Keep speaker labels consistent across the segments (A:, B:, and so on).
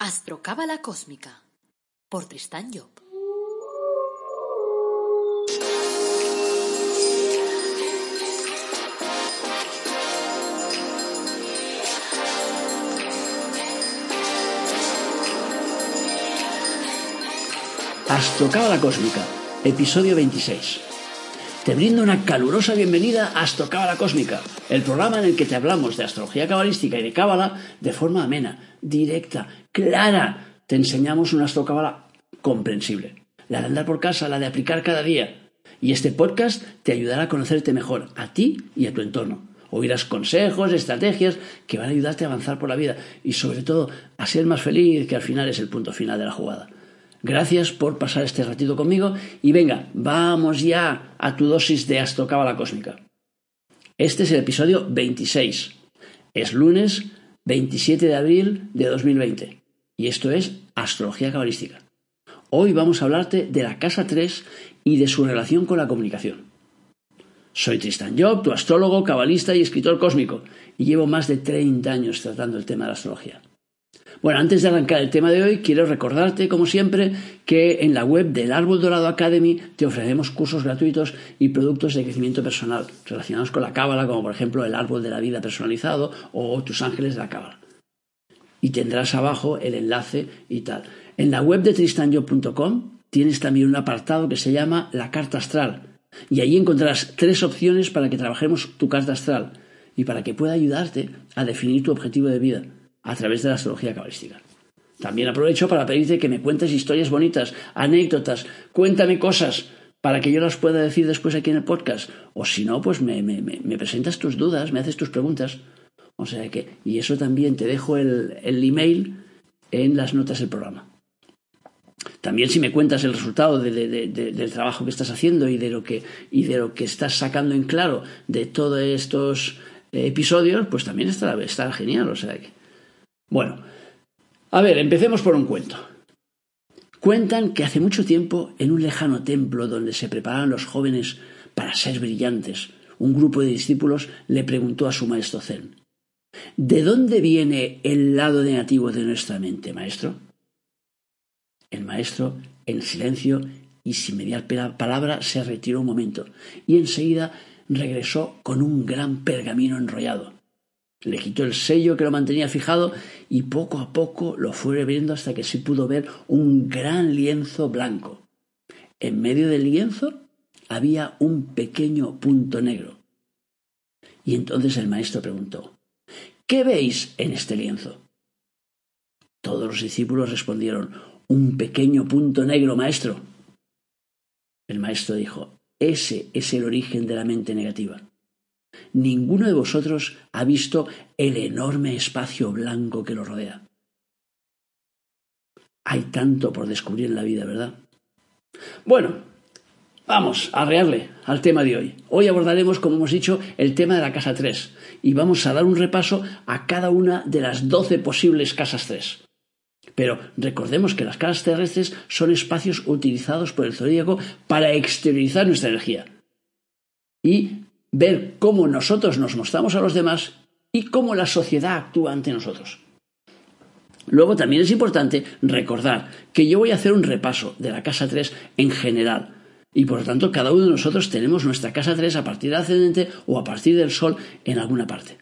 A: Astrocábala Cósmica por Tristán Job.
B: Astrocábala Cósmica, episodio 26. Te brindo una calurosa bienvenida a Astrocábala Cósmica, el programa en el que te hablamos de astrología cabalística y de cábala de forma amena, directa, clara. Te enseñamos una astrocábala comprensible. La de andar por casa, la de aplicar cada día. Y este podcast te ayudará a conocerte mejor, a ti y a tu entorno. Oirás consejos, estrategias que van a ayudarte a avanzar por la vida y sobre todo a ser más feliz, que al final es el punto final de la jugada. Gracias por pasar este ratito conmigo y venga, vamos ya a tu dosis de astrocábala cósmica. Este es el episodio 26. Es lunes 27 de abril de 2020 y esto es Astrología Cabalística. Hoy vamos a hablarte de la casa 3 y de su relación con la comunicación. Soy Tristan Job, tu astrólogo, cabalista y escritor cósmico, y llevo más de 30 años tratando el tema de la astrología. Bueno, antes de arrancar el tema de hoy, quiero recordarte, como siempre, que en la web del Árbol Dorado Academy te ofrecemos cursos gratuitos y productos de crecimiento personal relacionados con la cábala, como por ejemplo el Árbol de la Vida personalizado o tus ángeles de la cábala. Y tendrás abajo el enlace y tal. En la web de tristanyo.com tienes también un apartado que se llama la carta astral. Y allí encontrarás tres opciones para que trabajemos tu carta astral y para que pueda ayudarte a definir tu objetivo de vida a través de la astrología cabalística. También aprovecho para pedirte que me cuentes historias bonitas, anécdotas, cuéntame cosas para que yo las pueda decir después aquí en el podcast. O si no, pues me, presentas tus dudas, me haces tus preguntas. O sea que, y eso también te dejo el, email en las notas del programa. También si me cuentas el resultado del trabajo que estás haciendo y de, lo que, y de lo que estás sacando en claro de todos estos episodios, pues también estará, estará genial. O sea que, bueno, a ver, empecemos por un cuento. Cuentan que hace mucho tiempo, en un lejano templo donde se preparaban los jóvenes para ser brillantes, un grupo de discípulos le preguntó a su maestro Zen ¿De dónde viene el lado negativo de nuestra mente, maestro? El maestro, en silencio y sin mediar palabra, se retiró un momento y enseguida regresó con un gran pergamino enrollado. Le quitó el sello que lo mantenía fijado y poco a poco lo fue viendo hasta que se pudo ver un gran lienzo blanco. En medio del lienzo había un pequeño punto negro. Y entonces el maestro preguntó ¿Qué veis en este lienzo? Todos los discípulos respondieron Un pequeño punto negro, maestro. El maestro dijo Ese es el origen de la mente negativa. Ninguno de vosotros ha visto el enorme espacio blanco que lo rodea. Hay tanto por descubrir en la vida, ¿verdad? Bueno, vamos a rearle al tema de hoy. Hoy abordaremos, como hemos dicho, el tema de la casa 3 y vamos a dar un repaso a cada una de las 12 posibles casas 3. Pero recordemos que las casas terrestres son espacios utilizados por el zodíaco para exteriorizar nuestra energía. Y ver cómo nosotros nos mostramos a los demás y cómo la sociedad actúa ante nosotros. Luego también es importante recordar que yo voy a hacer un repaso de la casa 3 en general. Y por lo tanto, cada uno de nosotros tenemos nuestra casa 3 a partir del ascendente o a partir del sol en alguna parte.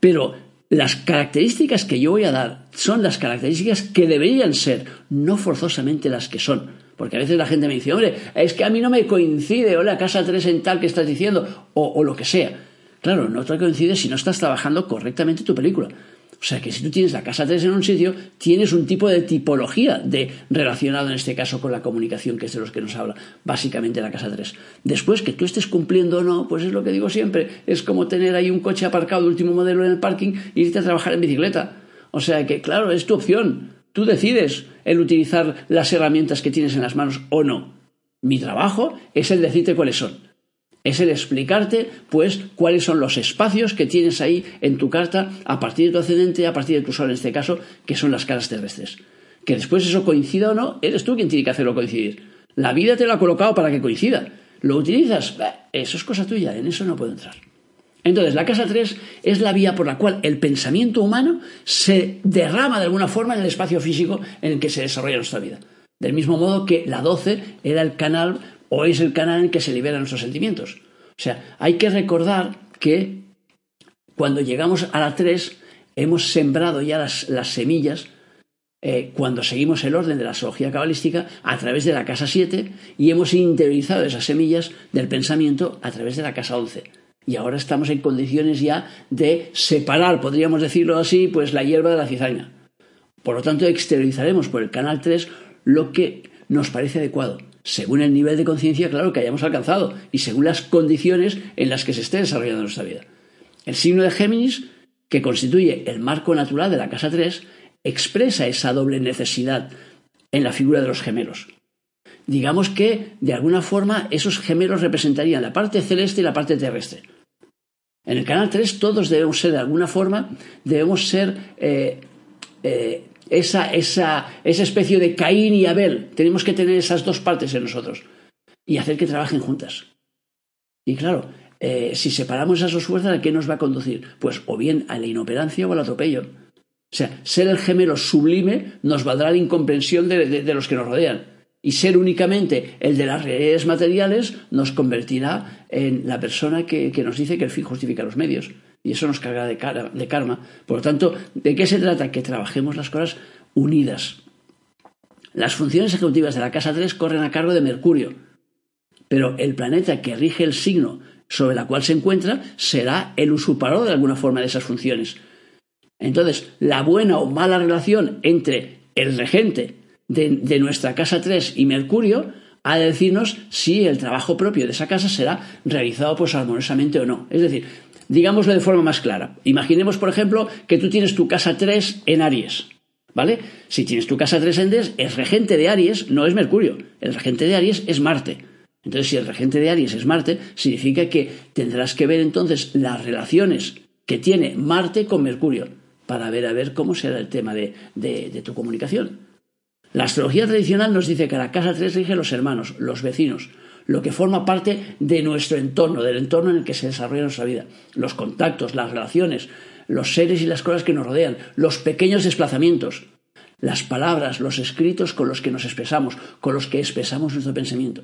B: Pero las características que yo voy a dar son las características que deberían ser, no forzosamente las que son. Porque a veces la gente me dice, hombre, es que a mí no me coincide, o la casa 3 en tal que estás diciendo, o, lo que sea. Claro, no te coincide si no estás trabajando correctamente tu película. O sea que si tú tienes la casa 3 en un sitio, tienes un tipo de tipología de relacionado en este caso con la comunicación, que es de los que nos habla básicamente la casa 3. Después, que tú estés cumpliendo o no, pues es lo que digo siempre, es como tener ahí un coche aparcado de último modelo en el parking e irte a trabajar en bicicleta. O sea que, claro, es tu opción. Tú decides el utilizar las herramientas que tienes en las manos o no. Mi trabajo es el decirte cuáles son. Es el explicarte, pues, cuáles son los espacios que tienes ahí en tu carta a partir de tu ascendente, a partir de tu sol en este caso, que son las caras terrestres. Que después eso coincida o no, eres tú quien tiene que hacerlo coincidir. La vida te lo ha colocado para que coincida. ¿Lo utilizas? eso es cosa tuya, en eso no puedo entrar. Entonces, la casa 3 es la vía por la cual el pensamiento humano se derrama de alguna forma en el espacio físico en el que se desarrolla nuestra vida. Del mismo modo que la 12 era el canal o es el canal en el que se liberan nuestros sentimientos. O sea, hay que recordar que cuando llegamos a la 3 hemos sembrado ya las, semillas eh, cuando seguimos el orden de la astrología cabalística a través de la casa 7 y hemos interiorizado esas semillas del pensamiento a través de la casa 11. Y ahora estamos en condiciones ya de separar, podríamos decirlo así, pues la hierba de la cizaña. Por lo tanto, exteriorizaremos por el canal 3 lo que nos parece adecuado, según el nivel de conciencia, claro, que hayamos alcanzado y según las condiciones en las que se esté desarrollando nuestra vida. El signo de Géminis, que constituye el marco natural de la casa 3, expresa esa doble necesidad en la figura de los gemelos. Digamos que, de alguna forma, esos gemelos representarían la parte celeste y la parte terrestre. En el canal 3 todos debemos ser, de alguna forma, debemos ser eh, eh, esa, esa, esa especie de Caín y Abel. Tenemos que tener esas dos partes en nosotros y hacer que trabajen juntas. Y claro, eh, si separamos esas dos fuerzas, ¿a qué nos va a conducir? Pues o bien a la inoperancia o al atropello. O sea, ser el gemelo sublime nos valdrá la incomprensión de, los que nos rodean. Y ser únicamente el de las realidades materiales nos convertirá en la persona que, que nos dice que el fin justifica los medios y eso nos carga de, de karma. Por lo tanto, ¿de qué se trata? Que trabajemos las cosas unidas. Las funciones ejecutivas de la casa 3 corren a cargo de Mercurio, pero el planeta que rige el signo sobre la cual se encuentra será el usurpador de alguna forma de esas funciones. Entonces, la buena o mala relación entre el regente de, nuestra casa 3 y Mercurio de decirnos si el trabajo propio de esa casa será realizado pues armoniosamente o no. Es decir, Digámoslo de forma más clara. Imaginemos, por ejemplo, que tú tienes tu casa 3 en Aries. ¿Vale? Si tienes tu casa 3 en Aries, el regente de Aries no es Mercurio, el regente de Aries es Marte. Entonces, si el regente de Aries es Marte, significa que tendrás que ver entonces las relaciones que tiene Marte con Mercurio para ver a ver cómo será el tema de, de tu comunicación. La astrología tradicional nos dice que la casa 3 rige los hermanos, los vecinos, lo que forma parte de nuestro entorno, del entorno en el que se desarrolla nuestra vida. Los contactos, las relaciones, los seres y las cosas que nos rodean, los pequeños desplazamientos, las palabras, los escritos con los que nos expresamos, con los que expresamos nuestro pensamiento.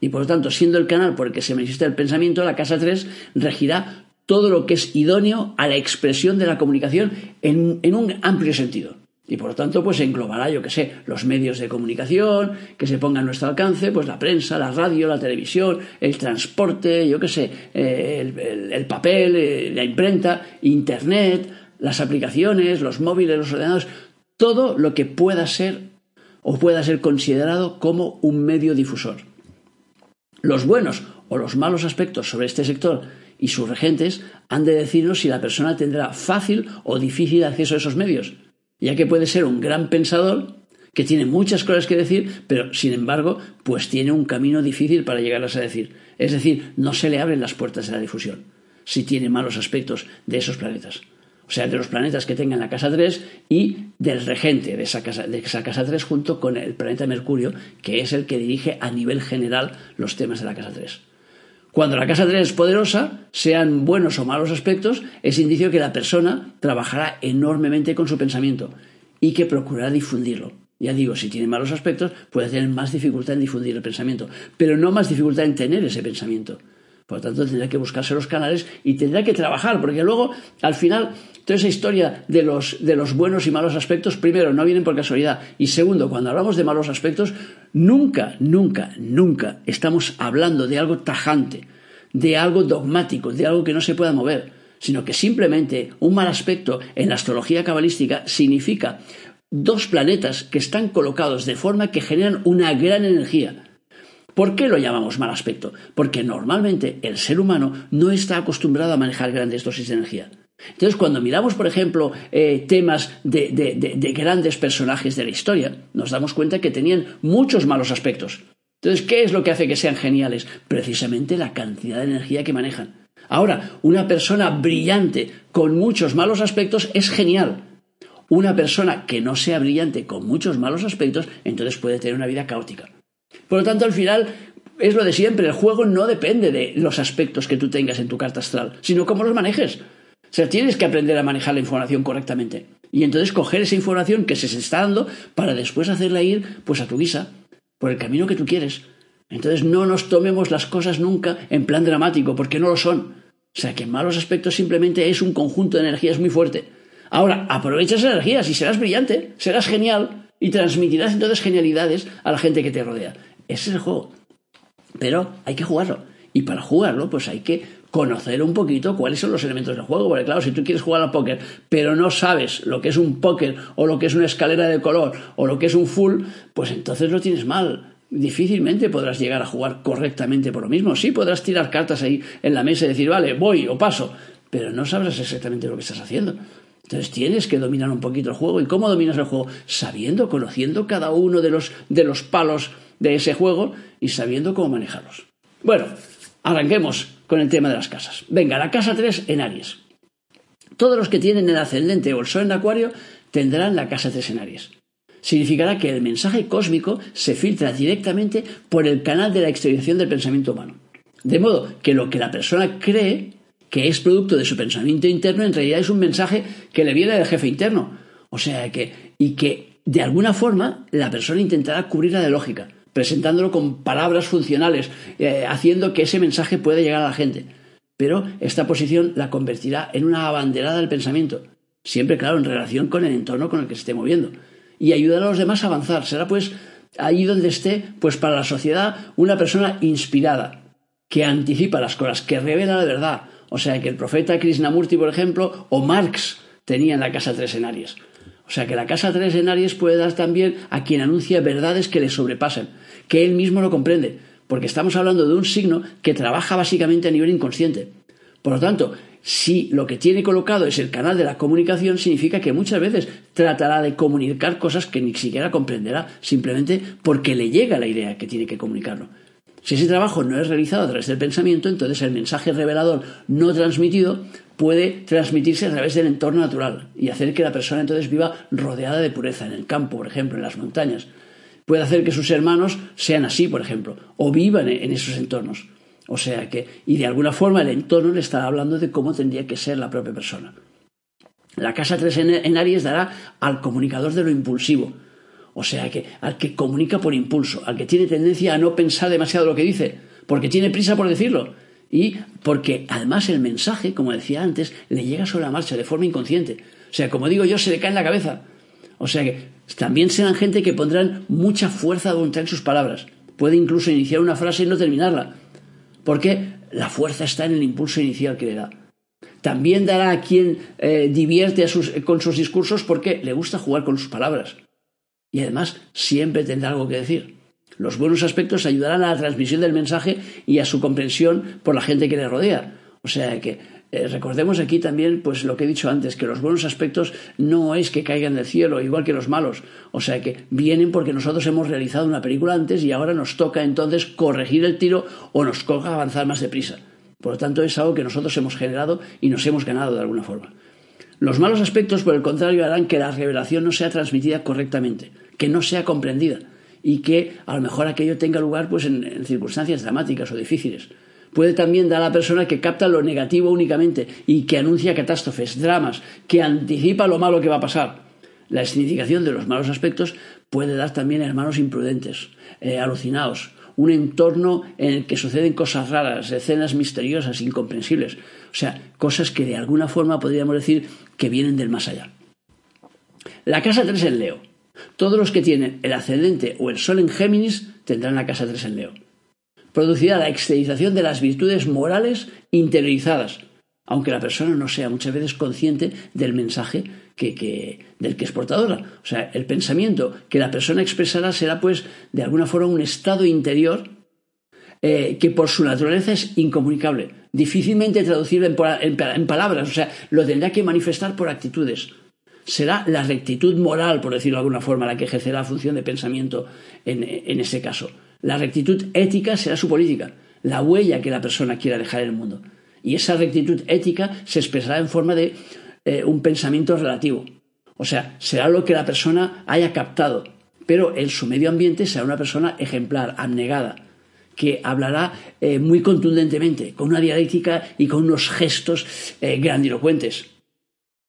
B: Y por lo tanto, siendo el canal por el que se manifiesta el pensamiento, la casa 3 regirá todo lo que es idóneo a la expresión de la comunicación en, en un amplio sentido. Y por tanto, pues englobará, yo que sé, los medios de comunicación que se pongan a nuestro alcance, pues la prensa, la radio, la televisión, el transporte, yo que sé, eh, el, papel, eh, la imprenta, internet, las aplicaciones, los móviles, los ordenadores, todo lo que pueda ser o pueda ser considerado como un medio difusor. Los buenos o los malos aspectos sobre este sector y sus regentes han de decirnos si la persona tendrá fácil o difícil acceso a esos medios ya que puede ser un gran pensador que tiene muchas cosas que decir, pero sin embargo, pues tiene un camino difícil para llegarlas a decir. Es decir, no se le abren las puertas de la difusión si tiene malos aspectos de esos planetas. O sea, de los planetas que tengan la casa 3 y del regente de esa, casa, de esa casa 3 junto con el planeta Mercurio, que es el que dirige a nivel general los temas de la casa 3. Cuando la casa 3 es poderosa, sean buenos o malos aspectos, es indicio que la persona trabajará enormemente con su pensamiento y que procurará difundirlo. Ya digo, si tiene malos aspectos, puede tener más dificultad en difundir el pensamiento, pero no más dificultad en tener ese pensamiento. Por lo tanto, tendrá que buscarse los canales y tendrá que trabajar, porque luego, al final, toda esa historia de los, de los buenos y malos aspectos, primero, no vienen por casualidad. Y segundo, cuando hablamos de malos aspectos, nunca, nunca, nunca estamos hablando de algo tajante, de algo dogmático, de algo que no se pueda mover, sino que simplemente un mal aspecto en la astrología cabalística significa dos planetas que están colocados de forma que generan una gran energía ¿Por qué lo llamamos mal aspecto? Porque normalmente el ser humano no está acostumbrado a manejar grandes dosis de energía. Entonces, cuando miramos, por ejemplo, eh, temas de, de, grandes personajes de la historia, nos damos cuenta que tenían muchos malos aspectos. Entonces, ¿qué es lo que hace que sean geniales? Precisamente la cantidad de energía que manejan. Ahora, una persona brillante con muchos malos aspectos es genial. Una persona que no sea brillante con muchos malos aspectos, entonces puede tener una vida caótica. Por lo tanto, al final, es lo de siempre, el juego no depende de los aspectos que tú tengas en tu carta astral, sino cómo los manejes. O sea, tienes que aprender a manejar la información correctamente. Y entonces coger esa información que se está dando para después hacerla ir pues a tu guisa, por el camino que tú quieres. Entonces no nos tomemos las cosas nunca en plan dramático, porque no lo son. O sea que en malos aspectos simplemente es un conjunto de energías muy fuerte. Ahora, aprovecha esas energías y serás brillante, serás genial y transmitirás entonces genialidades a la gente que te rodea. Ese es el juego. Pero hay que jugarlo. Y para jugarlo, pues hay que conocer un poquito cuáles son los elementos del juego. Porque claro, si tú quieres jugar al póker, pero no sabes lo que es un póker, o lo que es una escalera de color, o lo que es un full, pues entonces lo tienes mal. Difícilmente podrás llegar a jugar correctamente por lo mismo. Sí podrás tirar cartas ahí en la mesa y decir, vale, voy o paso, pero no sabrás exactamente lo que estás haciendo. Entonces tienes que dominar un poquito el juego. ¿Y cómo dominas el juego? Sabiendo, conociendo cada uno de los, de los palos de ese juego y sabiendo cómo manejarlos. Bueno, arranquemos con el tema de las casas. Venga, la casa 3 en Aries. Todos los que tienen el ascendente o el sol en Acuario tendrán la casa 3 en Aries. Significará que el mensaje cósmico se filtra directamente por el canal de la exteriorización del pensamiento humano. De modo que lo que la persona cree que es producto de su pensamiento interno en realidad es un mensaje que le viene del jefe interno. O sea que, y que de alguna forma la persona intentará cubrirla de lógica presentándolo con palabras funcionales, eh, haciendo que ese mensaje pueda llegar a la gente. Pero esta posición la convertirá en una abanderada del pensamiento, siempre claro en relación con el entorno con el que se esté moviendo. Y ayudará a los demás a avanzar. Será pues ahí donde esté, pues para la sociedad, una persona inspirada, que anticipa las cosas, que revela la verdad. O sea que el profeta Krishnamurti, por ejemplo, o Marx tenían la casa tres en Aries. O sea que la casa tres en Aries puede dar también a quien anuncia verdades que le sobrepasen que él mismo lo comprende, porque estamos hablando de un signo que trabaja básicamente a nivel inconsciente. Por lo tanto, si lo que tiene colocado es el canal de la comunicación, significa que muchas veces tratará de comunicar cosas que ni siquiera comprenderá, simplemente porque le llega la idea que tiene que comunicarlo. Si ese trabajo no es realizado a través del pensamiento, entonces el mensaje revelador no transmitido puede transmitirse a través del entorno natural y hacer que la persona entonces viva rodeada de pureza, en el campo, por ejemplo, en las montañas puede hacer que sus hermanos sean así, por ejemplo, o vivan en esos entornos. O sea que, y de alguna forma el entorno le estará hablando de cómo tendría que ser la propia persona. La casa 3 en Aries dará al comunicador de lo impulsivo, o sea que al que comunica por impulso, al que tiene tendencia a no pensar demasiado lo que dice, porque tiene prisa por decirlo, y porque además el mensaje, como decía antes, le llega sobre la marcha de forma inconsciente. O sea, como digo yo, se le cae en la cabeza. O sea que también serán gente que pondrán mucha fuerza de voluntad en sus palabras. Puede incluso iniciar una frase y no terminarla. Porque la fuerza está en el impulso inicial que le da. También dará a quien eh, divierte con sus discursos porque le gusta jugar con sus palabras. Y además siempre tendrá algo que decir. Los buenos aspectos ayudarán a la transmisión del mensaje y a su comprensión por la gente que le rodea. O sea que eh, recordemos aquí también, pues lo que he dicho antes, que los buenos aspectos no es que caigan del cielo, igual que los malos. O sea que vienen porque nosotros hemos realizado una película antes y ahora nos toca entonces corregir el tiro o nos toca avanzar más deprisa. Por lo tanto, es algo que nosotros hemos generado y nos hemos ganado de alguna forma. Los malos aspectos, por el contrario, harán que la revelación no sea transmitida correctamente, que no sea comprendida y que a lo mejor aquello tenga lugar pues en circunstancias dramáticas o difíciles puede también dar a la persona que capta lo negativo únicamente y que anuncia catástrofes, dramas, que anticipa lo malo que va a pasar. La significación de los malos aspectos puede dar también a hermanos imprudentes, eh, alucinados, un entorno en el que suceden cosas raras, escenas misteriosas, incomprensibles, o sea, cosas que de alguna forma podríamos decir que vienen del más allá. La casa 3 en Leo. Todos los que tienen el ascendente o el sol en Géminis tendrán la casa 3 en Leo producirá la exteriorización de las virtudes morales interiorizadas, aunque la persona no sea muchas veces consciente del mensaje que, del que es portadora. O sea, el pensamiento que la persona expresará será, pues, de alguna forma un estado interior eh, que por su naturaleza es incomunicable, difícilmente traducible en, palabras, o sea, lo tendrá que manifestar por actitudes. Será la rectitud moral, por decirlo de alguna forma, la que ejercerá la función de pensamiento en, ese caso. La rectitud ética será su política, la huella que la persona quiera dejar en el mundo. Y esa rectitud ética se expresará en forma de eh, un pensamiento relativo. O sea, será lo que la persona haya captado, pero en su medio ambiente será una persona ejemplar, abnegada, que hablará eh, muy contundentemente, con una dialéctica y con unos gestos eh, grandilocuentes.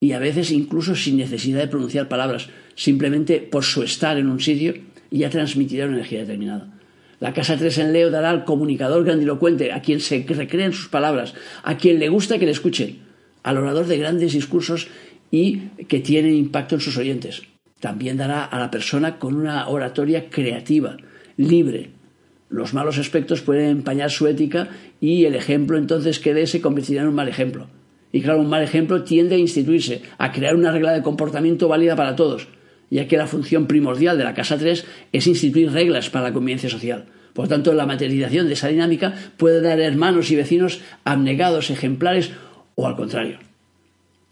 B: Y a veces incluso sin necesidad de pronunciar palabras, simplemente por su estar en un sitio ya transmitirá una energía determinada. La casa 3 en Leo dará al comunicador grandilocuente, a quien se recreen sus palabras, a quien le gusta que le escuchen, al orador de grandes discursos y que tienen impacto en sus oyentes. También dará a la persona con una oratoria creativa, libre. Los malos aspectos pueden empañar su ética y el ejemplo entonces que dé se convertirá en un mal ejemplo. Y claro, un mal ejemplo tiende a instituirse, a crear una regla de comportamiento válida para todos, ya que la función primordial de la Casa 3 es instituir reglas para la convivencia social. Por tanto, la materialización de esa dinámica puede dar hermanos y vecinos abnegados, ejemplares o al contrario.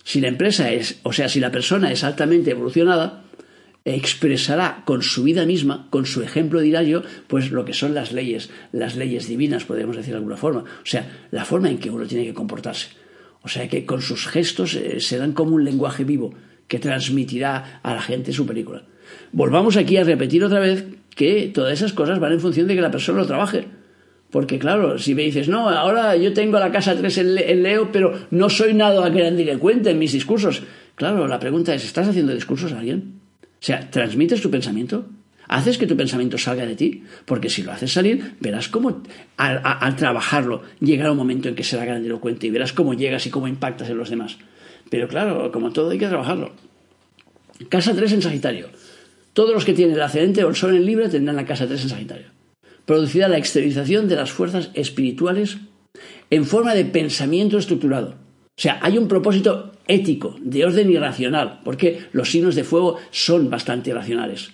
B: Si la empresa es, o sea, si la persona es altamente evolucionada, expresará con su vida misma, con su ejemplo diario, pues lo que son las leyes, las leyes divinas, podemos decir de alguna forma. O sea, la forma en que uno tiene que comportarse. O sea, que con sus gestos eh, se dan como un lenguaje vivo que transmitirá a la gente su película. Volvamos aquí a repetir otra vez que todas esas cosas van en función de que la persona lo trabaje. Porque claro, si me dices, no, ahora yo tengo la casa 3 en, Leo, pero no soy nada cuente en mis discursos. Claro, la pregunta es, ¿estás haciendo discursos a alguien? O sea, ¿transmites tu pensamiento? ¿Haces que tu pensamiento salga de ti? Porque si lo haces salir, verás cómo al, trabajarlo llegará un momento en que será grandilocuente y verás cómo llegas y cómo impactas en los demás. Pero claro, como todo hay que trabajarlo. Casa 3 en Sagitario. Todos los que tienen el ascendente o el sol en Libre tendrán la casa 3 en Sagitario producirá la exteriorización de las fuerzas espirituales en forma de pensamiento estructurado. O sea, hay un propósito ético, de orden irracional, porque los signos de fuego son bastante racionales.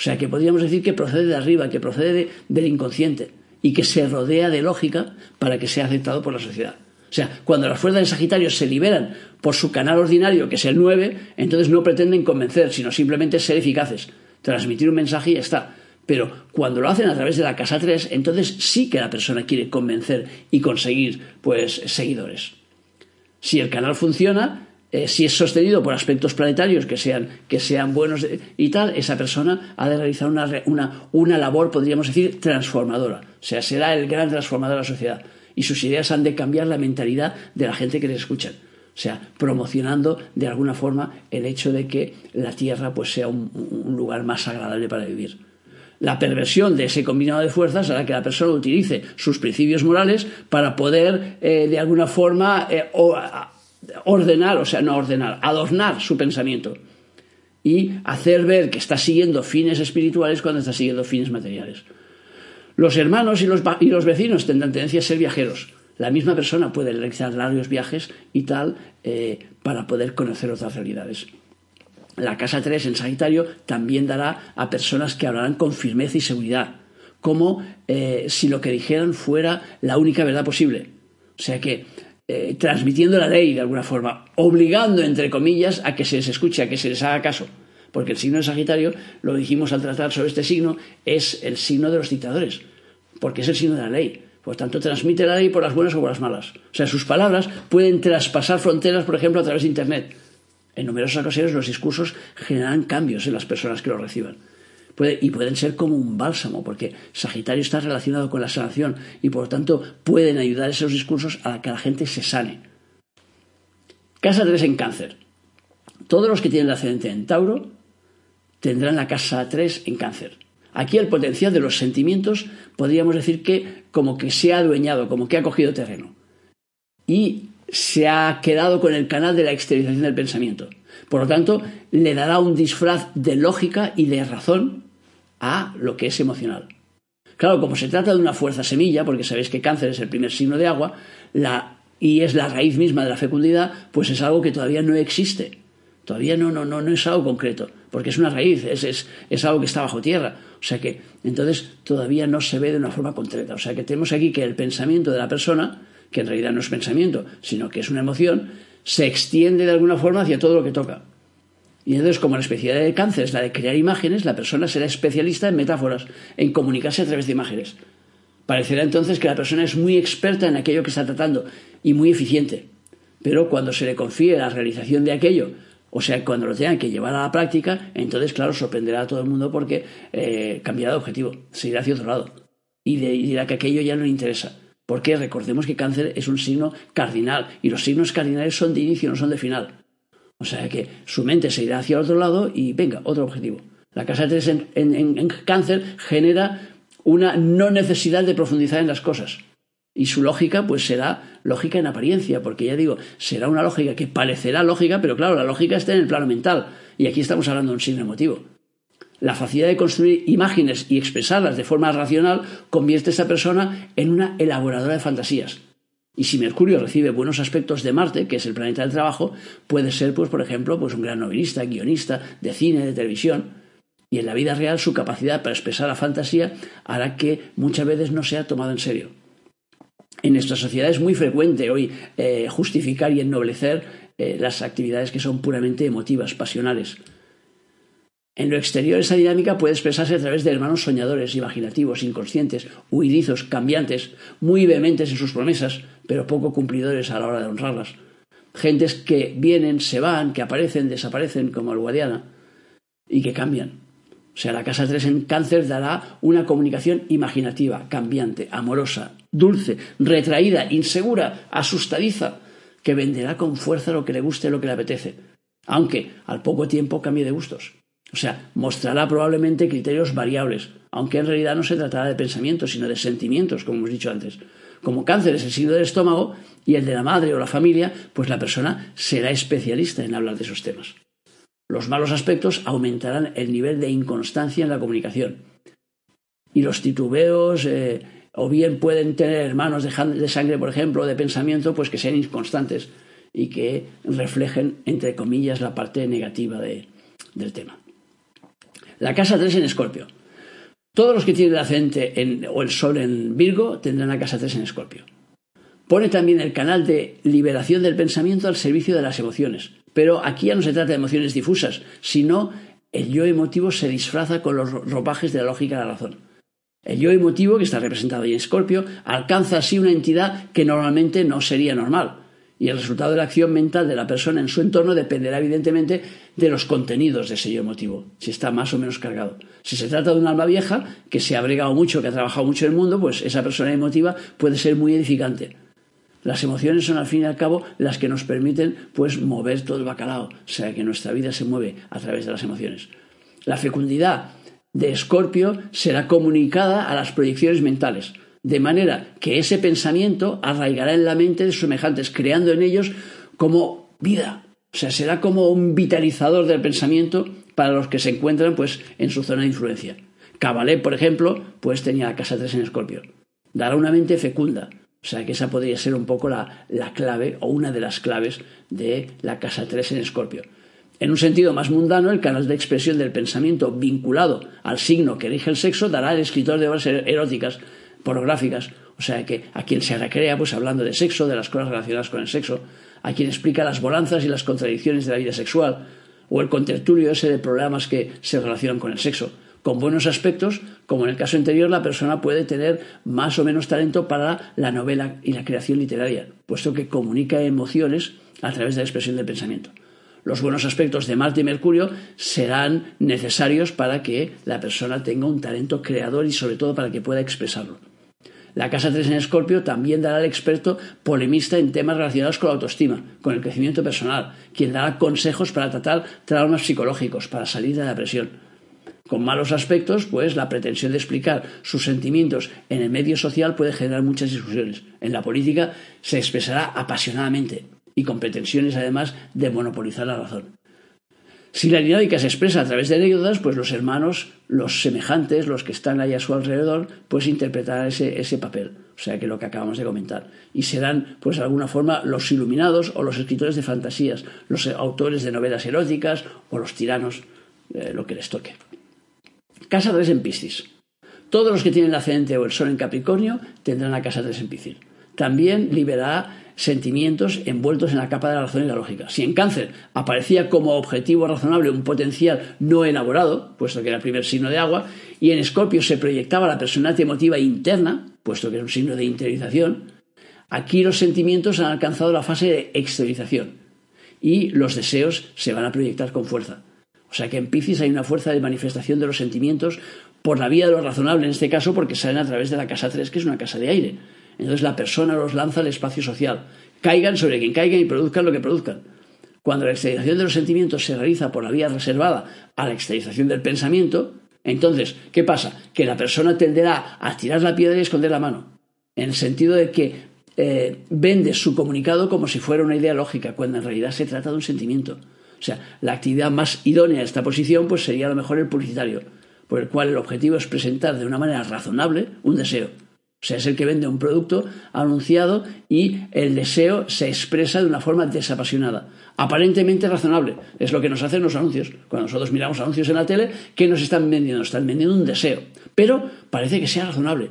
B: O sea, que podríamos decir que procede de arriba, que procede del inconsciente y que se rodea de lógica para que sea aceptado por la sociedad. O sea, cuando las fuerzas de Sagitario se liberan por su canal ordinario, que es el 9, entonces no pretenden convencer, sino simplemente ser eficaces, transmitir un mensaje y ya está. Pero cuando lo hacen a través de la casa 3, entonces sí que la persona quiere convencer y conseguir pues seguidores. Si el canal funciona, eh, si es sostenido por aspectos planetarios que sean, que sean buenos y tal, esa persona ha de realizar una, una, una, labor, podríamos decir, transformadora. O sea, será el gran transformador de la sociedad. Y sus ideas han de cambiar la mentalidad de la gente que les escucha. O sea, promocionando de alguna forma el hecho de que la Tierra pues, sea un lugar más agradable para vivir. La perversión de ese combinado de fuerzas hará que la persona utilice sus principios morales para poder, eh, de alguna forma, eh, ordenar, o sea, no ordenar, adornar su pensamiento y hacer ver que está siguiendo fines espirituales cuando está siguiendo fines materiales. Los hermanos y los, y los vecinos tendrán tendencia a ser viajeros. La misma persona puede realizar largos viajes y tal eh, para poder conocer otras realidades. La casa 3 en Sagitario también dará a personas que hablarán con firmeza y seguridad, como eh, si lo que dijeran fuera la única verdad posible. O sea que eh, transmitiendo la ley de alguna forma, obligando, entre comillas, a que se les escuche, a que se les haga caso. Porque el signo de Sagitario, lo dijimos al tratar sobre este signo, es el signo de los dictadores, porque es el signo de la ley. Por tanto, transmite la ley por las buenas o por las malas. O sea, sus palabras pueden traspasar fronteras, por ejemplo, a través de Internet. En numerosas ocasiones los discursos generan cambios en las personas que los reciban. Y pueden ser como un bálsamo, porque Sagitario está relacionado con la sanación y por lo tanto pueden ayudar esos discursos a que la gente se sane. Casa 3 en cáncer. Todos los que tienen el ascendente en Tauro tendrán la casa 3 en cáncer. Aquí el potencial de los sentimientos podríamos decir que como que se ha adueñado, como que ha cogido terreno. Y se ha quedado con el canal de la exteriorización del pensamiento. Por lo tanto, le dará un disfraz de lógica y de razón a lo que es emocional. Claro, como se trata de una fuerza semilla, porque sabéis que cáncer es el primer signo de agua, y es la raíz misma de la fecundidad, pues es algo que todavía no existe. Todavía no, no, no, no es algo concreto, porque es una raíz, es, es algo que está bajo tierra. O sea que, entonces, todavía no se ve de una forma concreta. O sea que tenemos aquí que el pensamiento de la persona que en realidad no es pensamiento, sino que es una emoción, se extiende de alguna forma hacia todo lo que toca. Y entonces, como la especialidad de cáncer es la de crear imágenes, la persona será especialista en metáforas, en comunicarse a través de imágenes. Parecerá entonces que la persona es muy experta en aquello que está tratando y muy eficiente. Pero cuando se le confíe la realización de aquello, o sea, cuando lo tengan que llevar a la práctica, entonces, claro, sorprenderá a todo el mundo porque eh, cambiará de objetivo, se irá hacia otro lado y, dirá que aquello ya no le interesa. Porque recordemos que cáncer es un signo cardinal y los signos cardinales son de inicio, no son de final. O sea que su mente se irá hacia otro lado y venga, otro objetivo. La casa 3 en cáncer genera una no necesidad de profundizar en las cosas. Y su lógica, pues será lógica en apariencia, porque ya digo, será una lógica que parecerá lógica, pero claro, la lógica está en el plano mental. Y aquí estamos hablando de un signo emotivo. La facilidad de construir imágenes y expresarlas de forma racional convierte a esa persona en una elaboradora de fantasías. Y si Mercurio recibe buenos aspectos de Marte, que es el planeta del trabajo, puede ser, pues, por ejemplo, pues un gran novelista, guionista de cine, de televisión. Y en la vida real su capacidad para expresar la fantasía hará que muchas veces no sea tomado en serio. En nuestra sociedad es muy frecuente hoy eh, justificar y ennoblecer eh, las actividades que son puramente emotivas, pasionales. En lo exterior esa dinámica puede expresarse a través de hermanos soñadores, imaginativos, inconscientes, huidizos, cambiantes, muy vehementes en sus promesas, pero poco cumplidores a la hora de honrarlas. Gentes que vienen, se van, que aparecen, desaparecen, como el Guadiana, y que cambian. O sea, la casa 3 en cáncer dará una comunicación imaginativa, cambiante, amorosa, dulce, retraída, insegura, asustadiza, que venderá con fuerza lo que le guste, lo que le apetece, aunque al poco tiempo cambie de gustos. O sea, mostrará probablemente criterios variables, aunque en realidad no se tratará de pensamientos, sino de sentimientos, como hemos dicho antes. Como cáncer es el signo del estómago y el de la madre o la familia, pues la persona será especialista en hablar de esos temas. Los malos aspectos aumentarán el nivel de inconstancia en la comunicación. Y los titubeos, eh, o bien pueden tener hermanos de, sangre, por ejemplo, de pensamiento, pues que sean inconstantes y que reflejen, entre comillas, la parte negativa del tema. La casa 3 en Escorpio. Todos los que tienen el ascendente o el sol en Virgo tendrán la casa 3 en Escorpio. Pone también el canal de liberación del pensamiento al servicio de las emociones. Pero aquí ya no se trata de emociones difusas, sino el yo emotivo se disfraza con los ropajes de la lógica de la razón. El yo emotivo, que está representado ahí en Escorpio, alcanza así una entidad que normalmente no sería normal. Y el resultado de la acción mental de la persona en su entorno dependerá evidentemente de los contenidos de ese yo emotivo, si está más o menos cargado. Si se trata de un alma vieja, que se ha bregado mucho, que ha trabajado mucho en el mundo, pues esa persona emotiva puede ser muy edificante. Las emociones son al fin y al cabo las que nos permiten pues mover todo el bacalao, o sea que nuestra vida se mueve a través de las emociones. La fecundidad de Escorpio será comunicada a las proyecciones mentales, de manera que ese pensamiento arraigará en la mente de semejantes, creando en ellos como vida, o sea, será como un vitalizador del pensamiento para los que se encuentran pues en su zona de influencia. Cabalé, por ejemplo, pues tenía la casa 3 en Escorpio. Dará una mente fecunda, o sea que esa podría ser un poco la, clave o una de las claves de la casa 3 en Escorpio. En un sentido más mundano, el canal de expresión del pensamiento vinculado al signo que elige el sexo dará al escritor de obras er-, eróticas, pornográficas, o sea que a quien se recrea pues hablando de sexo, de las cosas relacionadas con el sexo, a quien explica las bonanzas y las contradicciones de la vida sexual, o el contertulio ese de problemas que se relacionan con el sexo, con buenos aspectos, como en el caso anterior, la persona puede tener más o menos talento para la novela y la creación literaria, puesto que comunica emociones a través de la expresión del pensamiento. Los buenos aspectos de Marte y Mercurio serán necesarios para que la persona tenga un talento creador y sobre todo para que pueda expresarlo. La casa 3 en Escorpio también dará al experto polemista en temas relacionados con la autoestima, con el crecimiento personal, quien dará consejos para tratar traumas psicológicos, para salir de la depresión con malos aspectos, pues la pretensión de explicar sus sentimientos en el medio social puede generar muchas discusiones. En la política se expresará apasionadamente y con pretensiones además de monopolizar la razón. Si la dinámica se expresa a través de anécdotas, pues los hermanos, los semejantes, los que están ahí a su alrededor, pues interpretarán ese, ese papel, o sea que lo que acabamos de comentar. Y serán, pues de alguna forma, los iluminados o los escritores de fantasías, los autores de novelas eróticas o los tiranos, eh, lo que les toque. Casa 3 en Piscis. Todos los que tienen el ascendente o el sol en Capricornio tendrán la casa 3 en Piscis. También liberará sentimientos envueltos en la capa de la razón y la lógica. Si en cáncer aparecía como objetivo razonable un potencial no elaborado, puesto que era el primer signo de agua, y en escorpio se proyectaba la personalidad emotiva interna, puesto que es un signo de interiorización, aquí los sentimientos han alcanzado la fase de exteriorización y los deseos se van a proyectar con fuerza. O sea que en Piscis hay una fuerza de manifestación de los sentimientos por la vía de lo razonable, en este caso porque salen a través de la casa 3, que es una casa de aire. Entonces la persona los lanza al espacio social. Caigan sobre quien caigan y produzcan lo que produzcan. Cuando la exteriorización de los sentimientos se realiza por la vía reservada a la exteriorización del pensamiento, entonces, ¿qué pasa? Que la persona tenderá a tirar la piedra y esconder la mano. En el sentido de que eh, vende su comunicado como si fuera una idea lógica, cuando en realidad se trata de un sentimiento. O sea, la actividad más idónea de esta posición pues sería a lo mejor el publicitario, por el cual el objetivo es presentar de una manera razonable un deseo. O sea, es el que vende un producto anunciado y el deseo se expresa de una forma desapasionada, aparentemente razonable. Es lo que nos hacen los anuncios. Cuando nosotros miramos anuncios en la tele, ¿qué nos están vendiendo? Están vendiendo un deseo. Pero parece que sea razonable.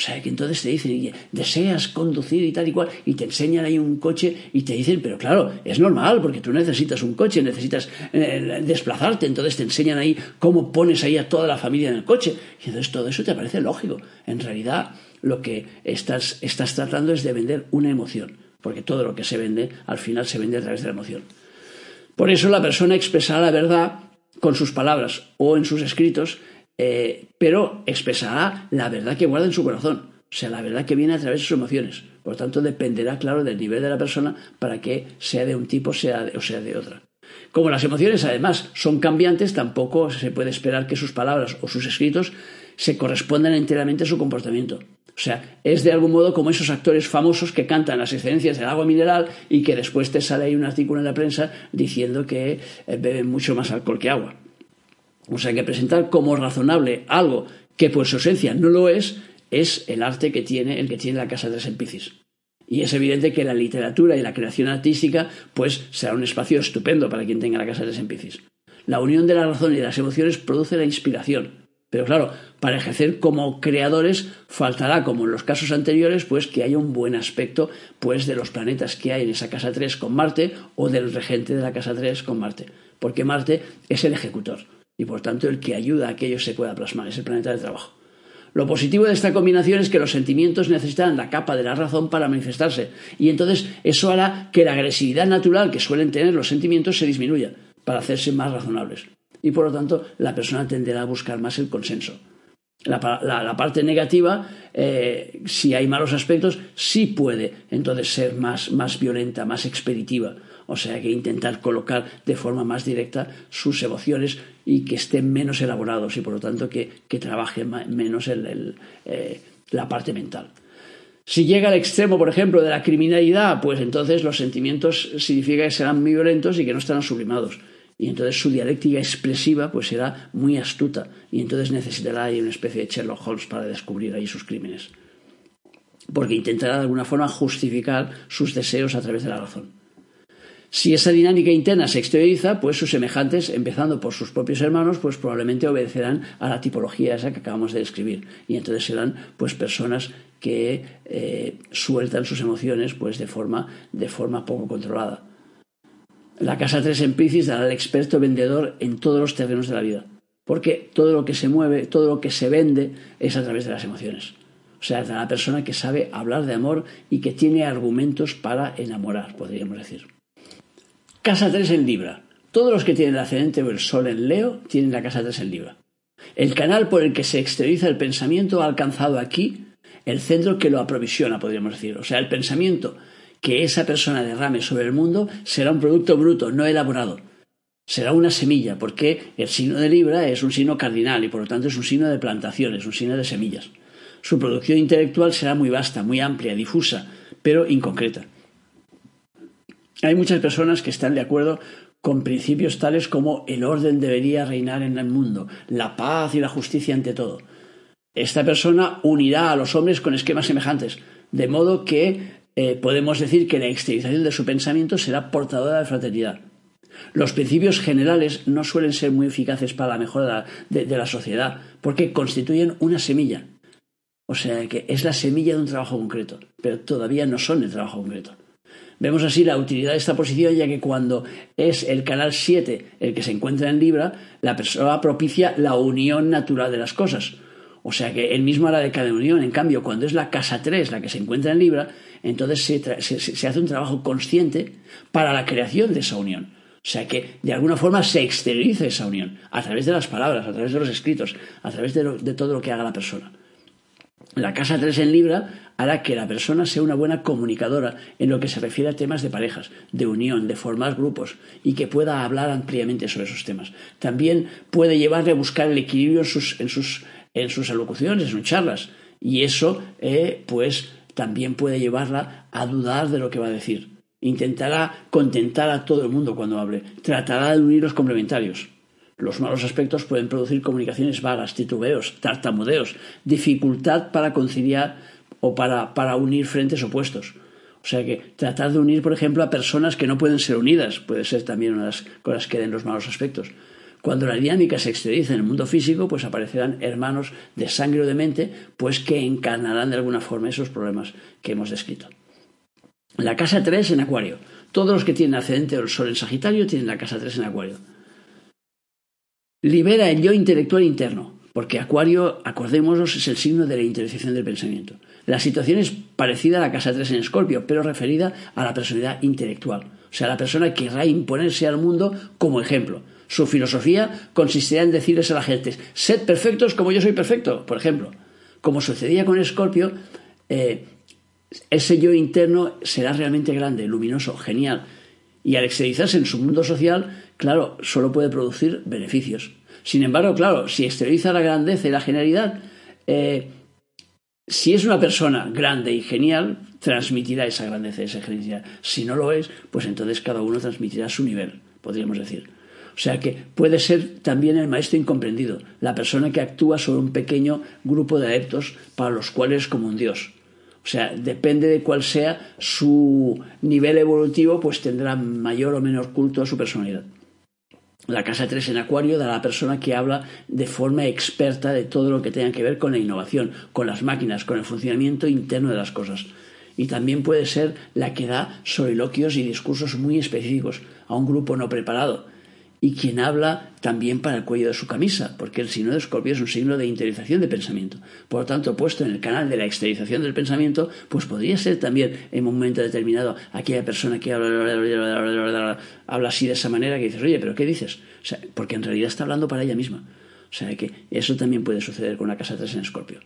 B: O sea, que entonces te dicen, deseas conducir y tal y cual, y te enseñan ahí un coche y te dicen, pero claro, es normal, porque tú necesitas un coche, necesitas eh, desplazarte, entonces te enseñan ahí cómo pones ahí a toda la familia en el coche. Y entonces todo eso te parece lógico. En realidad, lo que estás, estás tratando es de vender una emoción, porque todo lo que se vende, al final se vende a través de la emoción. Por eso la persona expresará la verdad con sus palabras o en sus escritos eh, pero expresará la verdad que guarda en su corazón, o sea, la verdad que viene a través de sus emociones. Por tanto, dependerá, claro, del nivel de la persona para que sea de un tipo sea o sea de otra. Como las emociones, además, son cambiantes, tampoco se puede esperar que sus palabras o sus escritos se correspondan enteramente a su comportamiento. O sea, es de algún modo como esos actores famosos que cantan las excelencias del agua mineral y que después te sale ahí un artículo en la prensa diciendo que eh, beben mucho más alcohol que agua. O sea que presentar como razonable algo que por su esencia no lo es, es el arte que tiene el que tiene la Casa de en Piscis. Y es evidente que la literatura y la creación artística pues será un espacio estupendo para quien tenga la Casa de en Piscis. La unión de la razón y las emociones produce la inspiración. Pero claro, para ejercer como creadores faltará, como en los casos anteriores, pues que haya un buen aspecto pues de los planetas que hay en esa casa 3 con Marte o del regente de la casa 3 con Marte, porque Marte es el ejecutor y por tanto el que ayuda a que ello se pueda plasmar, es el planeta de trabajo. Lo positivo de esta combinación es que los sentimientos necesitan la capa de la razón para manifestarse y entonces eso hará que la agresividad natural que suelen tener los sentimientos se disminuya para hacerse más razonables y por lo tanto la persona tenderá a buscar más el consenso. La, parte negativa, eh, si hay malos aspectos, sí puede entonces ser más, más violenta, más expeditiva o sea que intentar colocar de forma más directa sus emociones y que estén menos elaborados y por lo tanto que, que trabaje menos el, eh, la parte mental. Si llega al extremo, por ejemplo, de la criminalidad, pues entonces los sentimientos significa que serán muy violentos y que no estarán sublimados. Y entonces su dialéctica expresiva pues será muy astuta y entonces necesitará ahí una especie de Sherlock Holmes para descubrir ahí sus crímenes. Porque intentará de alguna forma justificar sus deseos a través de la razón. Si esa dinámica interna se exterioriza, pues sus semejantes, empezando por sus propios hermanos, pues probablemente obedecerán a la tipología esa que acabamos de describir. Y entonces serán pues personas que eh, sueltan sus emociones pues de forma, de forma poco controlada. La casa 3 en Piscis dará al experto vendedor en todos los terrenos de la vida. Porque todo lo que se mueve, todo lo que se vende es a través de las emociones. O sea, es la persona que sabe hablar de amor y que tiene argumentos para enamorar, podríamos decir. Casa 3 en Libra. Todos los que tienen el ascendente o el Sol en Leo tienen la casa 3 en Libra. El canal por el que se exterioriza el pensamiento ha alcanzado aquí el centro que lo aprovisiona, podríamos decir. O sea, el pensamiento que esa persona derrame sobre el mundo será un producto bruto, no elaborado. Será una semilla, porque el signo de Libra es un signo cardinal y por lo tanto es un signo de plantación, es un signo de semillas. Su producción intelectual será muy vasta, muy amplia, difusa, pero inconcreta. Hay muchas personas que están de acuerdo con principios tales como el orden debería reinar en el mundo, la paz y la justicia ante todo. Esta persona unirá a los hombres con esquemas semejantes, de modo que eh, podemos decir que la exteriorización de su pensamiento será portadora de fraternidad. Los principios generales no suelen ser muy eficaces para la mejora de la sociedad, porque constituyen una semilla. O sea que es la semilla de un trabajo concreto, pero todavía no son el trabajo concreto. Vemos así la utilidad de esta posición, ya que cuando es el canal 7 el que se encuentra en Libra, la persona propicia la unión natural de las cosas. O sea que él mismo hará de cada unión. En cambio, cuando es la casa 3 la que se encuentra en Libra, entonces se, hace un trabajo consciente para la creación de esa unión. O sea que de alguna forma se exterioriza esa unión a través de las palabras, a través de los escritos, a través de, de todo lo que haga la persona. La casa 3 en Libra hará que la persona sea una buena comunicadora en lo que se refiere a temas de parejas, de unión, de formar grupos y que pueda hablar ampliamente sobre esos temas. También puede llevarle a buscar el equilibrio en sus, en sus, en sus alocuciones, en sus charlas y eso eh, pues también puede llevarla a dudar de lo que va a decir. Intentará contentar a todo el mundo cuando hable. Tratará de unir los complementarios. Los malos aspectos pueden producir comunicaciones vagas, titubeos, tartamudeos, dificultad para conciliar o para, para unir frentes opuestos. O sea que tratar de unir, por ejemplo, a personas que no pueden ser unidas puede ser también una de las cosas que den los malos aspectos. Cuando la dinámica se exterioriza en el mundo físico, pues aparecerán hermanos de sangre o de mente, pues que encarnarán de alguna forma esos problemas que hemos descrito. La casa 3 en Acuario. Todos los que tienen ascendente o sol en Sagitario tienen la casa 3 en Acuario libera el yo intelectual interno, porque Acuario, acordémonos, es el signo de la interiorización del pensamiento. La situación es parecida a la casa 3 en Escorpio, pero referida a la personalidad intelectual, o sea, la persona que querrá imponerse al mundo como ejemplo. Su filosofía consistirá en decirles a la gente, sed perfectos como yo soy perfecto, por ejemplo. Como sucedía con Escorpio, eh, ese yo interno será realmente grande, luminoso, genial, y al exteriorizarse en su mundo social, claro, solo puede producir beneficios. Sin embargo, claro, si exterioriza la grandeza y la genialidad, eh, si es una persona grande y genial, transmitirá esa grandeza y esa genialidad. Si no lo es, pues entonces cada uno transmitirá su nivel, podríamos decir. O sea que puede ser también el maestro incomprendido, la persona que actúa sobre un pequeño grupo de adeptos para los cuales es como un dios. O sea, depende de cuál sea su nivel evolutivo, pues tendrá mayor o menor culto a su personalidad. La casa 3 en Acuario da a la persona que habla de forma experta de todo lo que tenga que ver con la innovación, con las máquinas, con el funcionamiento interno de las cosas. Y también puede ser la que da soliloquios y discursos muy específicos a un grupo no preparado y quien habla también para el cuello de su camisa, porque el signo de Escorpio es un signo de interiorización de pensamiento. Por lo tanto, puesto en el canal de la exteriorización del pensamiento, pues podría ser también en un momento determinado aquella persona que habla, habla así de esa manera que dices, oye, pero ¿qué dices? porque en realidad está hablando para ella misma. O sea que eso también puede suceder con la casa 3 en Escorpio.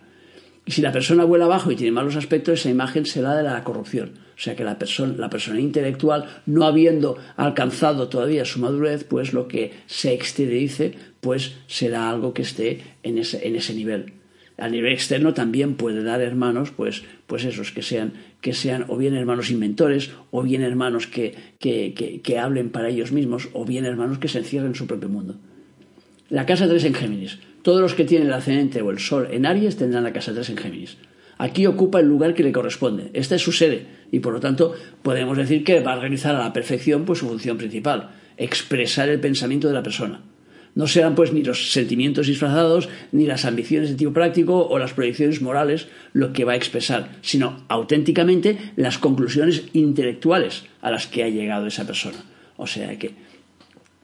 B: Y si la persona vuela abajo y tiene malos aspectos, esa imagen será de la corrupción. O sea que la persona, la persona intelectual, no habiendo alcanzado todavía su madurez, pues lo que se exteriorice, pues será algo que esté en ese, nivel. A nivel externo también puede dar hermanos, pues, pues esos que sean, que sean o bien hermanos inventores, o bien hermanos que, que hablen para ellos mismos, o bien hermanos que se encierren en su propio mundo. La casa 3 en Géminis. Todos los que tienen el ascendente o el sol en Aries tendrán la casa 3 en Géminis. Aquí ocupa el lugar que le corresponde. Esta es su sede y por lo tanto podemos decir que va a realizar a la perfección pues, su función principal, expresar el pensamiento de la persona. No serán pues ni los sentimientos disfrazados, ni las ambiciones de tipo práctico o las proyecciones morales lo que va a expresar, sino auténticamente las conclusiones intelectuales a las que ha llegado esa persona. O sea que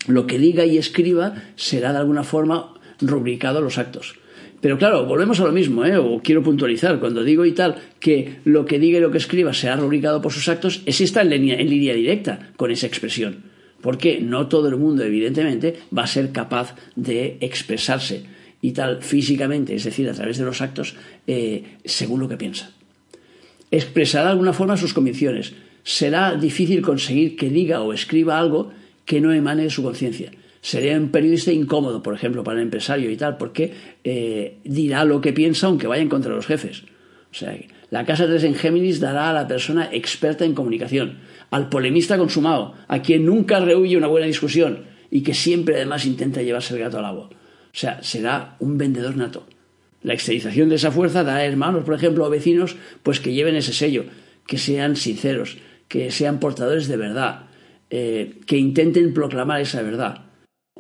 B: lo que diga y escriba será de alguna forma rubricado los actos. Pero claro, volvemos a lo mismo, ¿eh? o quiero puntualizar, cuando digo y tal, que lo que diga y lo que escriba será rubricado por sus actos, es está en línea, en línea directa con esa expresión. Porque no todo el mundo, evidentemente, va a ser capaz de expresarse y tal físicamente, es decir, a través de los actos, eh, según lo que piensa. Expresará de alguna forma sus convicciones. Será difícil conseguir que diga o escriba algo que no emane de su conciencia sería un periodista incómodo, por ejemplo, para el empresario y tal, porque eh, dirá lo que piensa aunque vaya en contra de los jefes. O sea, la casa 3 en Géminis dará a la persona experta en comunicación, al polemista consumado, a quien nunca rehuye una buena discusión y que siempre además intenta llevarse el gato al agua. O sea, será un vendedor nato. La exteriorización de esa fuerza dará a hermanos, por ejemplo, o vecinos, pues que lleven ese sello, que sean sinceros, que sean portadores de verdad, eh, que intenten proclamar esa verdad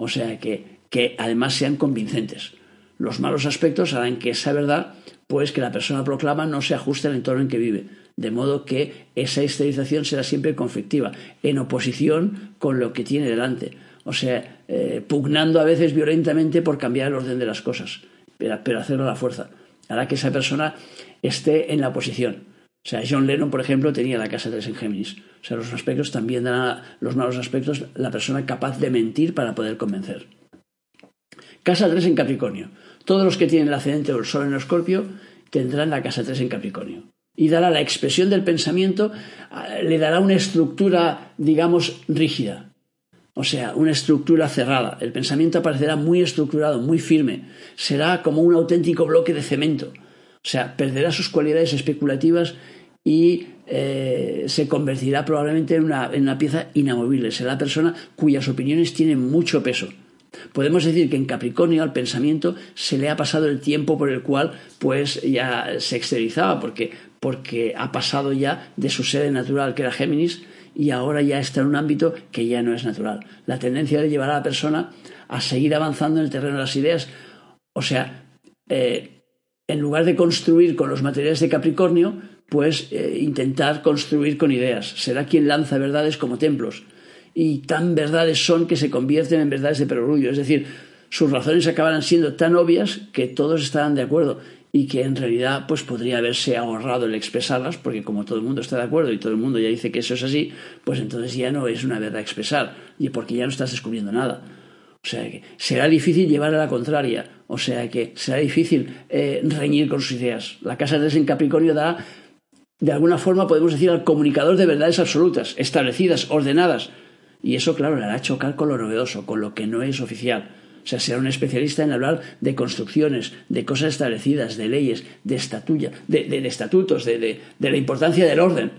B: o sea, que, que además sean convincentes. Los malos aspectos harán que esa verdad, pues que la persona proclama, no se ajuste al entorno en que vive. De modo que esa esterilización será siempre conflictiva, en oposición con lo que tiene delante. O sea, eh, pugnando a veces violentamente por cambiar el orden de las cosas, pero, pero hacerlo a la fuerza. Hará que esa persona esté en la oposición. O sea, John Lennon, por ejemplo, tenía la casa 3 en Géminis. O sea, los aspectos también dan los malos aspectos la persona capaz de mentir para poder convencer. Casa 3 en Capricornio. Todos los que tienen el ascendente o el sol en Escorpio tendrán la casa 3 en Capricornio. Y dará la expresión del pensamiento, le dará una estructura, digamos, rígida. O sea, una estructura cerrada. El pensamiento aparecerá muy estructurado, muy firme. Será como un auténtico bloque de cemento. O sea, perderá sus cualidades especulativas y eh, se convertirá probablemente en una, en una pieza inamovible. Será la persona cuyas opiniones tienen mucho peso. Podemos decir que en Capricornio al pensamiento se le ha pasado el tiempo por el cual pues ya se exteriorizaba, porque, porque ha pasado ya de su sede natural, que era Géminis, y ahora ya está en un ámbito que ya no es natural. La tendencia de llevar a la persona a seguir avanzando en el terreno de las ideas, o sea, eh, en lugar de construir con los materiales de Capricornio, pues eh, intentar construir con ideas. Será quien lanza verdades como templos. Y tan verdades son que se convierten en verdades de perogrullo. Es decir, sus razones acabarán siendo tan obvias que todos estarán de acuerdo y que en realidad pues podría haberse ahorrado el expresarlas porque como todo el mundo está de acuerdo y todo el mundo ya dice que eso es así pues entonces ya no es una verdad expresar y porque ya no estás descubriendo nada o sea que será difícil llevar a la contraria. O sea que será difícil eh, reñir con sus ideas. La casa 3 en Capricornio da de alguna forma podemos decir al comunicador de verdades absolutas establecidas ordenadas. Y eso claro le hará chocar con lo novedoso con lo que no es oficial. O sea, será un especialista en hablar de construcciones, de cosas establecidas, de leyes, de, estatuya, de, estatutos, de, la importancia del orden.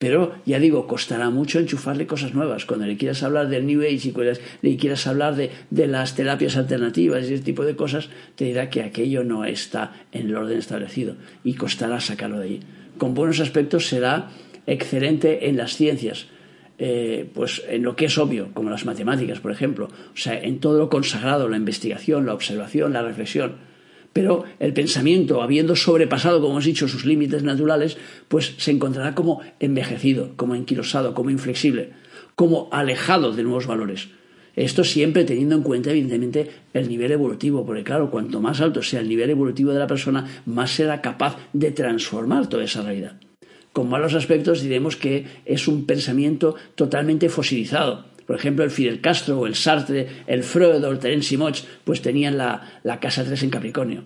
B: Pero, ya digo, costará mucho enchufarle cosas nuevas. Cuando le quieras hablar del New Age y cuando le quieras hablar de, las terapias alternativas y ese tipo de cosas, te dirá que aquello no está en el orden establecido y costará sacarlo de allí. Con buenos aspectos será excelente en las ciencias, eh, pues en lo que es obvio, como las matemáticas, por ejemplo, o sea, en todo lo consagrado, la investigación, la observación, la reflexión. Pero el pensamiento, habiendo sobrepasado, como hemos dicho, sus límites naturales, pues se encontrará como envejecido, como enquilosado, como inflexible, como alejado de nuevos valores. Esto siempre teniendo en cuenta, evidentemente, el nivel evolutivo, porque claro, cuanto más alto sea el nivel evolutivo de la persona, más será capaz de transformar toda esa realidad. Con malos aspectos diremos que es un pensamiento totalmente fosilizado. Por ejemplo, el Fidel Castro o el Sartre, el Freud o el Terence Moch, pues tenían la, la casa 3 en Capricornio.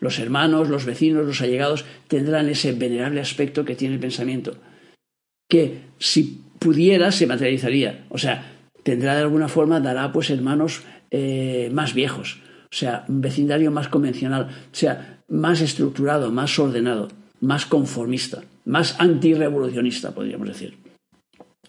B: Los hermanos, los vecinos, los allegados tendrán ese venerable aspecto que tiene el pensamiento, que si pudiera se materializaría. O sea, tendrá de alguna forma, dará pues hermanos eh, más viejos, o sea, un vecindario más convencional, o sea, más estructurado, más ordenado, más conformista más antirrevolucionista, podríamos decir.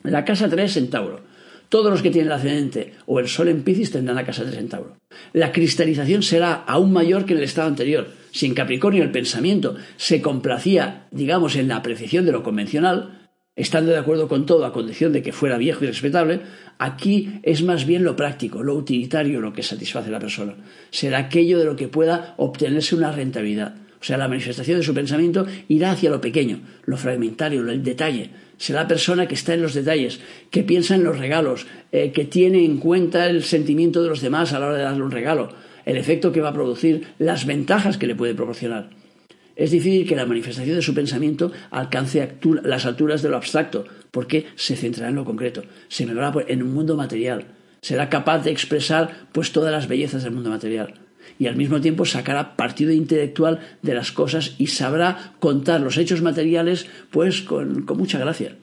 B: La casa 3 en Tauro. Todos los que tienen el ascendente o el sol en Piscis tendrán la casa 3 en Tauro. La cristalización será aún mayor que en el estado anterior. Si en Capricornio el pensamiento se complacía, digamos, en la apreciación de lo convencional, estando de acuerdo con todo a condición de que fuera viejo y respetable, aquí es más bien lo práctico, lo utilitario lo que satisface a la persona. Será aquello de lo que pueda obtenerse una rentabilidad. O sea, la manifestación de su pensamiento irá hacia lo pequeño, lo fragmentario, el detalle. Será la persona que está en los detalles, que piensa en los regalos, eh, que tiene en cuenta el sentimiento de los demás a la hora de darle un regalo, el efecto que va a producir, las ventajas que le puede proporcionar. Es difícil que la manifestación de su pensamiento alcance las alturas de lo abstracto, porque se centrará en lo concreto, se moverá en un mundo material, será capaz de expresar pues todas las bellezas del mundo material y al mismo tiempo sacará partido intelectual de las cosas y sabrá contar los hechos materiales pues con, mucha gracia.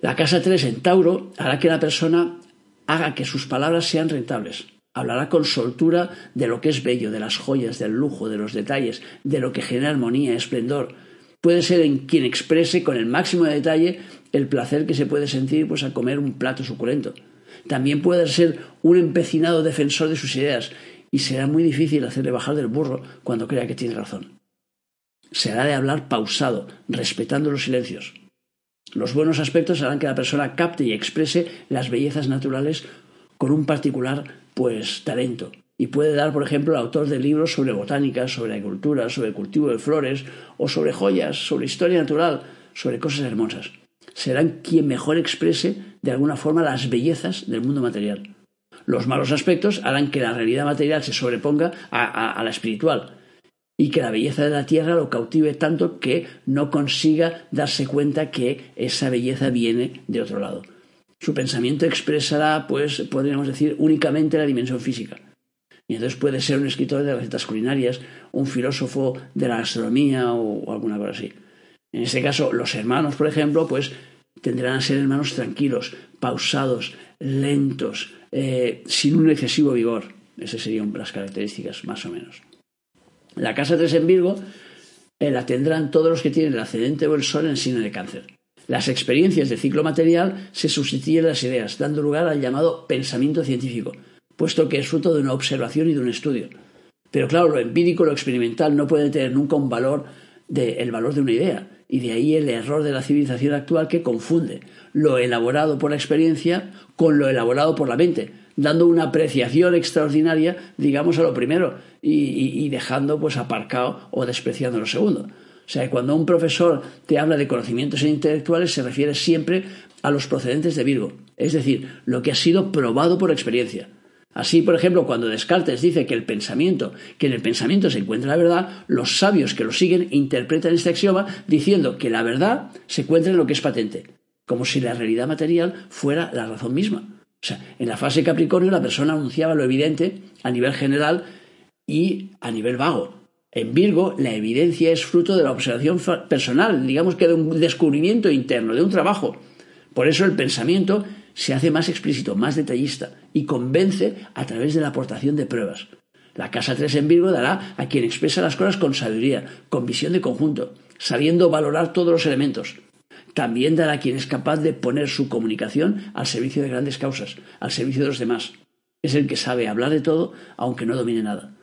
B: La casa 3 en Tauro hará que la persona haga que sus palabras sean rentables. Hablará con soltura de lo que es bello, de las joyas, del lujo, de los detalles, de lo que genera armonía, esplendor. Puede ser en quien exprese con el máximo de detalle el placer que se puede sentir pues, al comer un plato suculento. También puede ser un empecinado defensor de sus ideas y será muy difícil hacerle bajar del burro cuando crea que tiene razón. Será de hablar pausado, respetando los silencios. Los buenos aspectos harán que la persona capte y exprese las bellezas naturales con un particular, pues, talento. Y puede dar, por ejemplo, al autor de libros sobre botánica, sobre agricultura, sobre cultivo de flores, o sobre joyas, sobre historia natural, sobre cosas hermosas. Serán quien mejor exprese, de alguna forma, las bellezas del mundo material. Los malos aspectos harán que la realidad material se sobreponga a, la espiritual. y que la belleza de la tierra lo cautive tanto que no consiga darse cuenta que esa belleza viene de otro lado. Su pensamiento expresará, pues, podríamos decir, únicamente la dimensión física. Y entonces puede ser un escritor de recetas culinarias, un filósofo de la gastronomía o, alguna cosa así. En este caso, los hermanos, por ejemplo, pues tendrán a ser hermanos tranquilos, pausados, lentos, eh, sin un excesivo vigor. Esas serían las características, más o menos. La casa 3 en Virgo eh, la tendrán todos los que tienen el ascendente o el sol en signo de cáncer. Las experiencias de ciclo material se sustituyen las ideas, dando lugar al llamado pensamiento científico, puesto que es fruto de una observación y de un estudio. Pero claro, lo empírico, lo experimental, no puede tener nunca un valor de, el valor de una idea, y de ahí el error de la civilización actual que confunde lo elaborado por la experiencia con lo elaborado por la mente, dando una apreciación extraordinaria, digamos, a lo primero y, dejando pues aparcado o despreciando lo segundo. O sea, cuando un profesor te habla de conocimientos intelectuales se refiere siempre a los procedentes de Virgo, es decir, lo que ha sido probado por experiencia. Así, por ejemplo, cuando Descartes dice que el pensamiento, que en el pensamiento se encuentra la verdad, los sabios que lo siguen interpretan este axioma diciendo que la verdad se encuentra en lo que es patente, como si la realidad material fuera la razón misma. O sea, en la fase Capricornio la persona anunciaba lo evidente a nivel general y a nivel vago. En Virgo la evidencia es fruto de la observación personal, digamos que de un descubrimiento interno, de un trabajo. Por eso el pensamiento se hace más explícito, más detallista y convence a través de la aportación de pruebas. La casa 3 en Virgo dará a quien expresa las cosas con sabiduría, con visión de conjunto, sabiendo valorar todos los elementos, también dará a quien es capaz de poner su comunicación al servicio de grandes causas, al servicio de los demás. Es el que sabe hablar de todo, aunque no domine nada.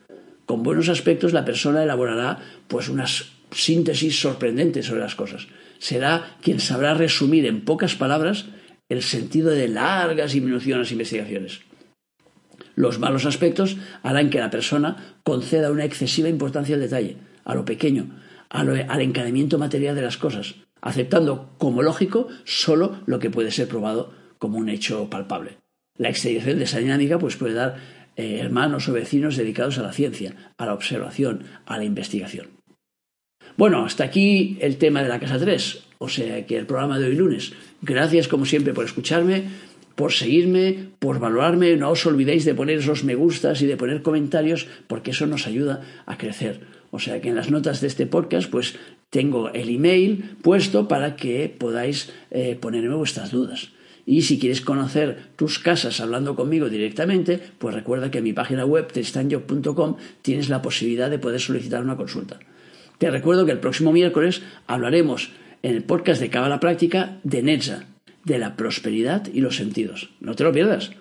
B: Con buenos aspectos la persona elaborará pues unas síntesis sorprendentes sobre las cosas. Será quien sabrá resumir en pocas palabras el sentido de largas y minuciosas investigaciones. Los malos aspectos harán que la persona conceda una excesiva importancia al detalle, a lo pequeño, al encadenamiento material de las cosas, aceptando como lógico solo lo que puede ser probado como un hecho palpable. La extensión de esa dinámica pues, puede dar eh, hermanos o vecinos dedicados a la ciencia, a la observación, a la investigación. Bueno, hasta aquí el tema de la Casa 3, o sea que el programa de hoy lunes. Gracias como siempre por escucharme, por seguirme, por valorarme. No os olvidéis de poner esos me gustas y de poner comentarios porque eso nos ayuda a crecer. O sea que en las notas de este podcast pues tengo el email puesto para que podáis eh, ponerme vuestras dudas. Y si quieres conocer tus casas hablando conmigo directamente, pues recuerda que en mi página web tristanjob.com tienes la posibilidad de poder solicitar una consulta. Te recuerdo que el próximo miércoles hablaremos en el podcast de Cábala Práctica de Netza, de la prosperidad y los sentidos. No te lo pierdas.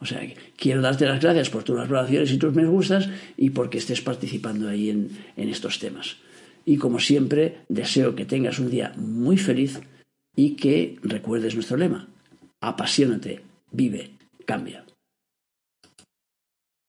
B: O sea, quiero darte las gracias por tus valoraciones y tus me gustas y porque estés participando ahí en estos temas. Y como siempre, deseo que tengas un día muy feliz y que recuerdes nuestro lema. Apasionate, vive, cambia.